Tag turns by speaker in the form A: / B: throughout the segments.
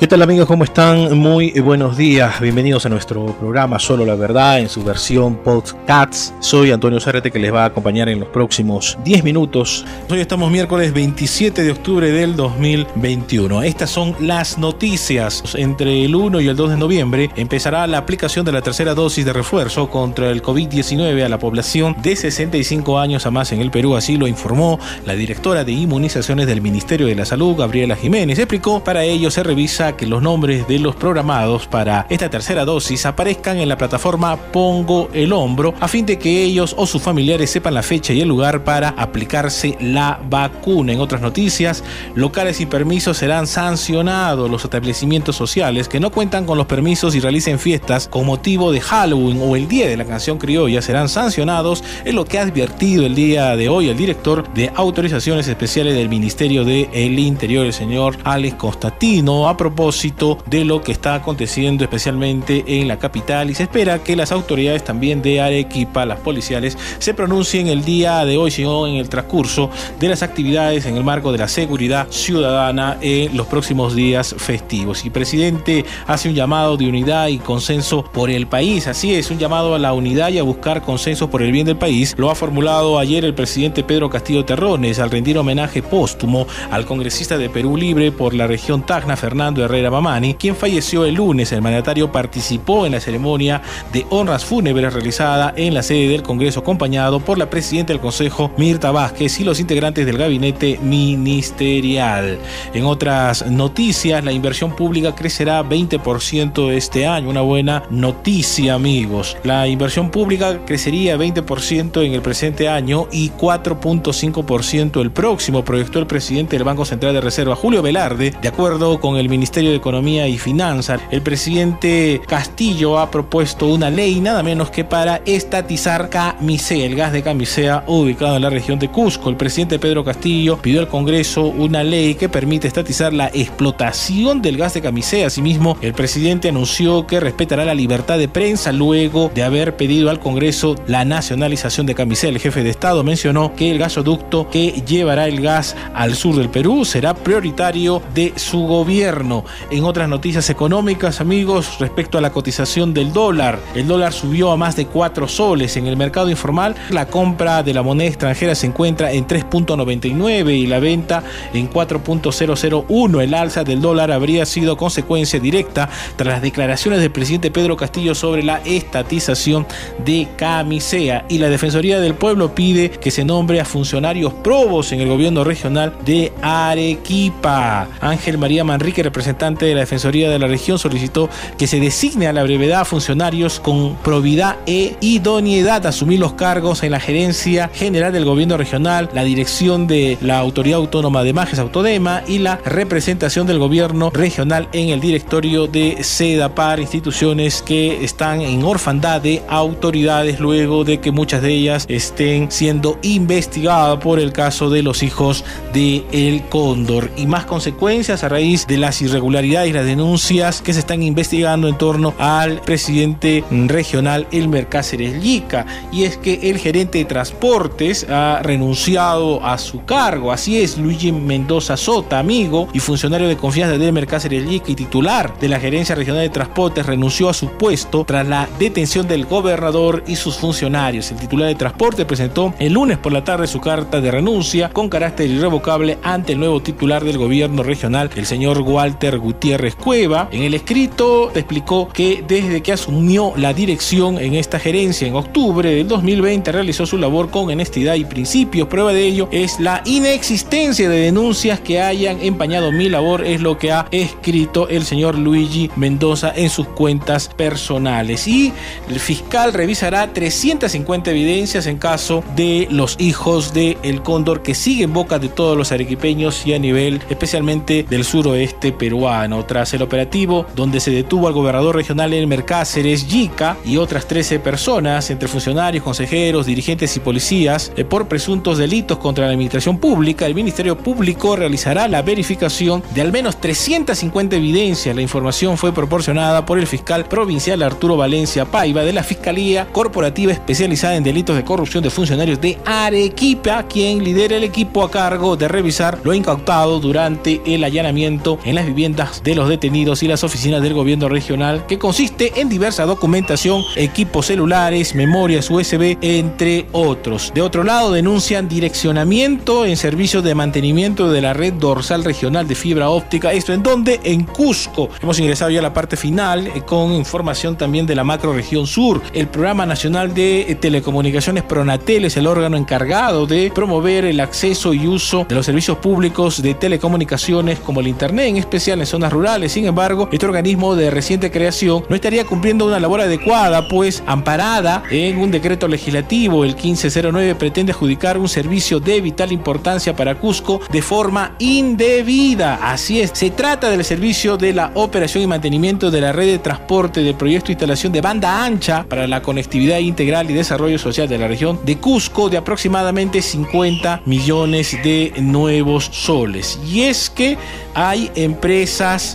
A: ¿Qué tal amigos? ¿Cómo están? Muy buenos días. Bienvenidos a nuestro programa Solo la Verdad en su versión Podcasts. Soy Antonio Zárate que les va a acompañar en los próximos 10 minutos. Hoy estamos miércoles 27 de octubre del 2021. Estas son las noticias. Entre el 1 y el 2 de noviembre empezará la aplicación de la tercera dosis de refuerzo contra el COVID-19 a la población de 65 años a más en el Perú. Así lo informó la directora de inmunizaciones del Ministerio de la Salud, Gabriela Jiménez. Explicó, para ello se revisa que los nombres de los programados para esta tercera dosis aparezcan en la plataforma Pongo el Hombro a fin de que ellos o sus familiares sepan la fecha y el lugar para aplicarse la vacuna. En otras noticias, locales y permisos serán sancionados. Los establecimientos sociales que no cuentan con los permisos y realicen fiestas con motivo de Halloween o el Día de la Canción Criolla serán sancionados, es lo que ha advertido el día de hoy el director de autorizaciones especiales del Ministerio del el Interior, el señor Alex Constantino, a propósito de lo que está aconteciendo especialmente en la capital y se espera que las autoridades también de Arequipa, las policiales, se pronuncien el día de hoy, sino en el transcurso de las actividades en el marco de la seguridad ciudadana en los próximos días festivos. Y el presidente hace un llamado de unidad y consenso por el país, así es, un llamado a la unidad y a buscar consenso por el bien del país. Lo ha formulado ayer el presidente Pedro Castillo Terrones al rendir homenaje póstumo al congresista de Perú Libre por la región Tacna, Fernando Herrera Mamani, quien falleció el lunes. El mandatario participó en la ceremonia de honras fúnebres realizada en la sede del Congreso, acompañado por la presidenta del Consejo, Mirta Vázquez, y los integrantes del gabinete ministerial. En otras noticias, la inversión pública crecerá 20% este año. Una buena noticia, amigos. La inversión pública crecería 20% en el presente año y 4.5% el próximo, proyectó el presidente del Banco Central de Reserva, Julio Velarde, de acuerdo con el Ministerio de Economía y Finanzas. El presidente Castillo ha propuesto una ley nada menos que para estatizar Camisea, el gas de Camisea ubicado en la región de Cusco. El presidente Pedro Castillo pidió al Congreso una ley que permite estatizar la explotación del gas de Camisea. Asimismo, el presidente anunció que respetará la libertad de prensa luego de haber pedido al Congreso la nacionalización de Camisea. El jefe de Estado mencionó que el gasoducto que llevará el gas al sur del Perú será prioritario de su gobierno. En otras noticias económicas, amigos, respecto a la cotización del dólar, el dólar subió a más de 4 soles. En el mercado informal, la compra de la moneda extranjera se encuentra en 3.99 y la venta en 4.001. El alza del dólar habría sido consecuencia directa tras las declaraciones del presidente Pedro Castillo sobre la estatización de Camisea y la Defensoría del Pueblo pide que se nombre a funcionarios probos en el gobierno regional de Arequipa. Ángel María Manrique, representante de la Defensoría de la región solicitó que se designe a la brevedad funcionarios con probidad e idoneidad a asumir los cargos en la gerencia general del gobierno regional, la dirección de la Autoridad Autónoma de Majes Autodema y la representación del gobierno regional en el directorio de SEDAPAR, instituciones que están en orfandad de autoridades luego de que muchas de ellas estén siendo investigadas por el caso de los hijos de El Cóndor. Y más consecuencias a raíz de las irregularidades y las denuncias que se están investigando en torno al presidente regional Elmer Cáceres Lica. Y es que el gerente de transportes ha renunciado a su cargo. Así es, Luigi Mendoza Sota, amigo y funcionario de confianza de Elmer Cáceres Lica y titular de la Gerencia Regional de Transportes, renunció a su puesto tras la detención del gobernador y sus funcionarios. El titular de transporte presentó el lunes por la tarde su carta de renuncia con carácter irrevocable ante el nuevo titular del gobierno regional, el señor Walter Gutiérrez Cueva. En el escrito explicó que desde que asumió la dirección en esta gerencia en octubre del 2020 realizó su labor con honestidad y principios. Prueba de ello es la inexistencia de denuncias que hayan empañado mi labor, es lo que ha escrito el señor Luigi Mendoza en sus cuentas personales. Y el fiscal revisará 350 evidencias en caso de los hijos de El Cóndor que siguen boca de todos los arequipeños y a nivel especialmente del suroeste peruano. Tras el operativo, donde se detuvo al gobernador regional Elmer Cáceres, Yica y otras 13 personas, entre funcionarios, consejeros, dirigentes y policías, eh, por presuntos delitos contra la administración pública, el Ministerio Público realizará la verificación de al menos 350 evidencias. La información fue proporcionada por el fiscal provincial Arturo Valencia Paiva de la Fiscalía Corporativa Especializada en Delitos de Corrupción de Funcionarios de Arequipa, quien lidera el equipo a cargo de revisar lo incautado durante el allanamiento en las viviendas viviendas de los detenidos y las oficinas del gobierno regional, que consiste en diversa documentación, equipos celulares, memorias USB, entre otros. De otro lado, denuncian direccionamiento en servicios de mantenimiento de la red dorsal regional de fibra óptica. ¿Esto en donde En Cusco. Hemos ingresado ya a la parte final eh, con información también de la macro región sur. El Programa Nacional de eh, Telecomunicaciones Pronatel es el órgano encargado de promover el acceso y uso de los servicios públicos de telecomunicaciones como el Internet, en especial en zonas rurales. Sin embargo, este organismo de reciente creación no estaría cumpliendo una labor adecuada, pues amparada en un decreto legislativo, el 1509 pretende adjudicar un servicio de vital importancia para Cusco de forma indebida. Así es, se trata del servicio de la operación y mantenimiento de la red de transporte del proyecto de instalación de banda ancha para la conectividad integral y desarrollo social de la región de Cusco de aproximadamente 50 millones de nuevos soles. Y es que hay empresas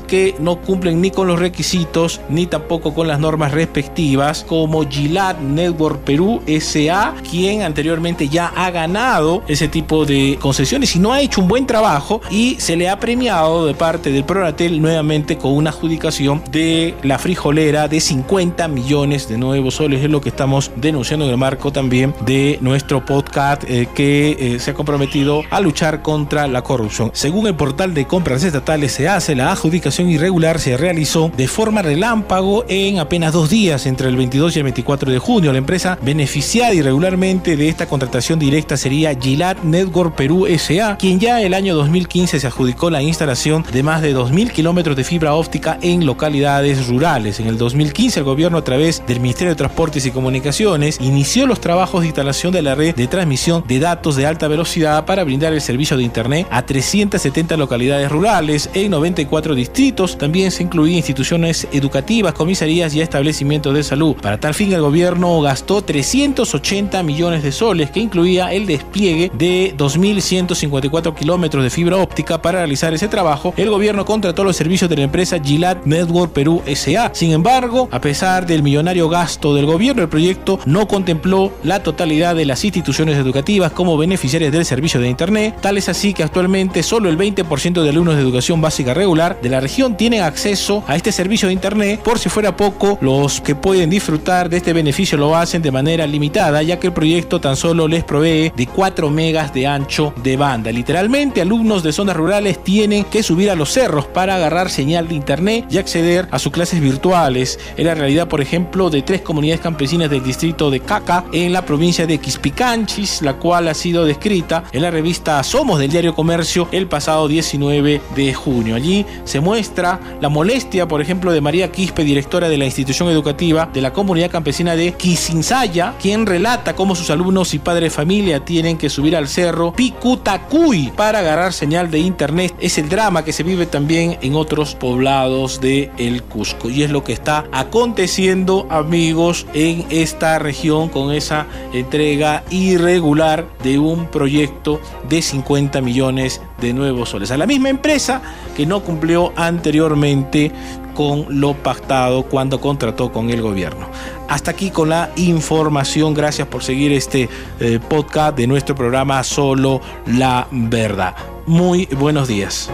A: que no cumplen ni con los requisitos ni tampoco con las normas respectivas, como Gilat Network Perú SA, quien anteriormente ya ha ganado ese tipo de concesiones y no ha hecho un buen trabajo y se le ha premiado de parte del Proratel nuevamente con una adjudicación de la frijolera de 50 millones de nuevos soles. Es lo que estamos denunciando en el marco también de nuestro podcast eh, que eh, se ha comprometido a luchar contra la corrupción. Según el portal de compras estatales se hace, la adjudicación irregular se realizó de forma relámpago en apenas dos días, entre el 22 y el 24 de junio. La empresa beneficiada irregularmente de esta contratación directa sería Gilat Network Perú SA, quien ya el año 2015 se adjudicó la instalación de más de 2.000 kilómetros de fibra óptica en localidades rurales. En el 2015 el gobierno a través del Ministerio de Transportes y Comunicaciones inició los trabajos de instalación de la red de transmisión de datos de alta velocidad para brindar el servicio de Internet a 370 localidades rurales en 94 distritos. También se incluían instituciones educativas, comisarías y establecimientos de salud. Para tal fin, el gobierno gastó 380 millones de soles, que incluía el despliegue de 2.154 kilómetros de fibra óptica. Para realizar ese trabajo, el gobierno contrató los servicios de la empresa Gilat Network Perú SA. Sin embargo, a pesar del millonario gasto del gobierno, el proyecto no contempló la totalidad de las instituciones educativas como beneficiarias del servicio de Internet. Tal es así que actualmente solo el 20% de alumnos de educación básica regular de la región tienen acceso a este servicio de Internet. Por si fuera poco, los que pueden disfrutar de este beneficio lo hacen de manera limitada, ya que el proyecto tan solo les provee de 4 megas de ancho de banda. Literalmente, alumnos de zonas rurales tienen que subir a los cerros para agarrar señal de Internet y acceder a sus clases virtuales. Es la realidad, por ejemplo, de tres comunidades campesinas del distrito de Caca en la provincia de Quispicanchis, la cual ha sido descrita en la revista Somos del diario Comercio el pasado 19 de junio. Allí se muestra la molestia, por ejemplo, de María Quispe, directora de la institución educativa de la comunidad campesina de Quisinsaya, quien relata cómo sus alumnos y padres de familia tienen que subir al cerro Picutacuy para agarrar señal de internet. Es el drama que se vive también en otros poblados de el Cusco y es lo que está aconteciendo, amigos, en esta región con esa entrega irregular de un proyecto de 50 millones de nuevos soles a la misma empresa que no cumplió anteriormente con lo pactado cuando contrató con el gobierno. Hasta aquí con la información. Gracias por seguir este eh, podcast de nuestro programa Solo la Verdad. Muy buenos días.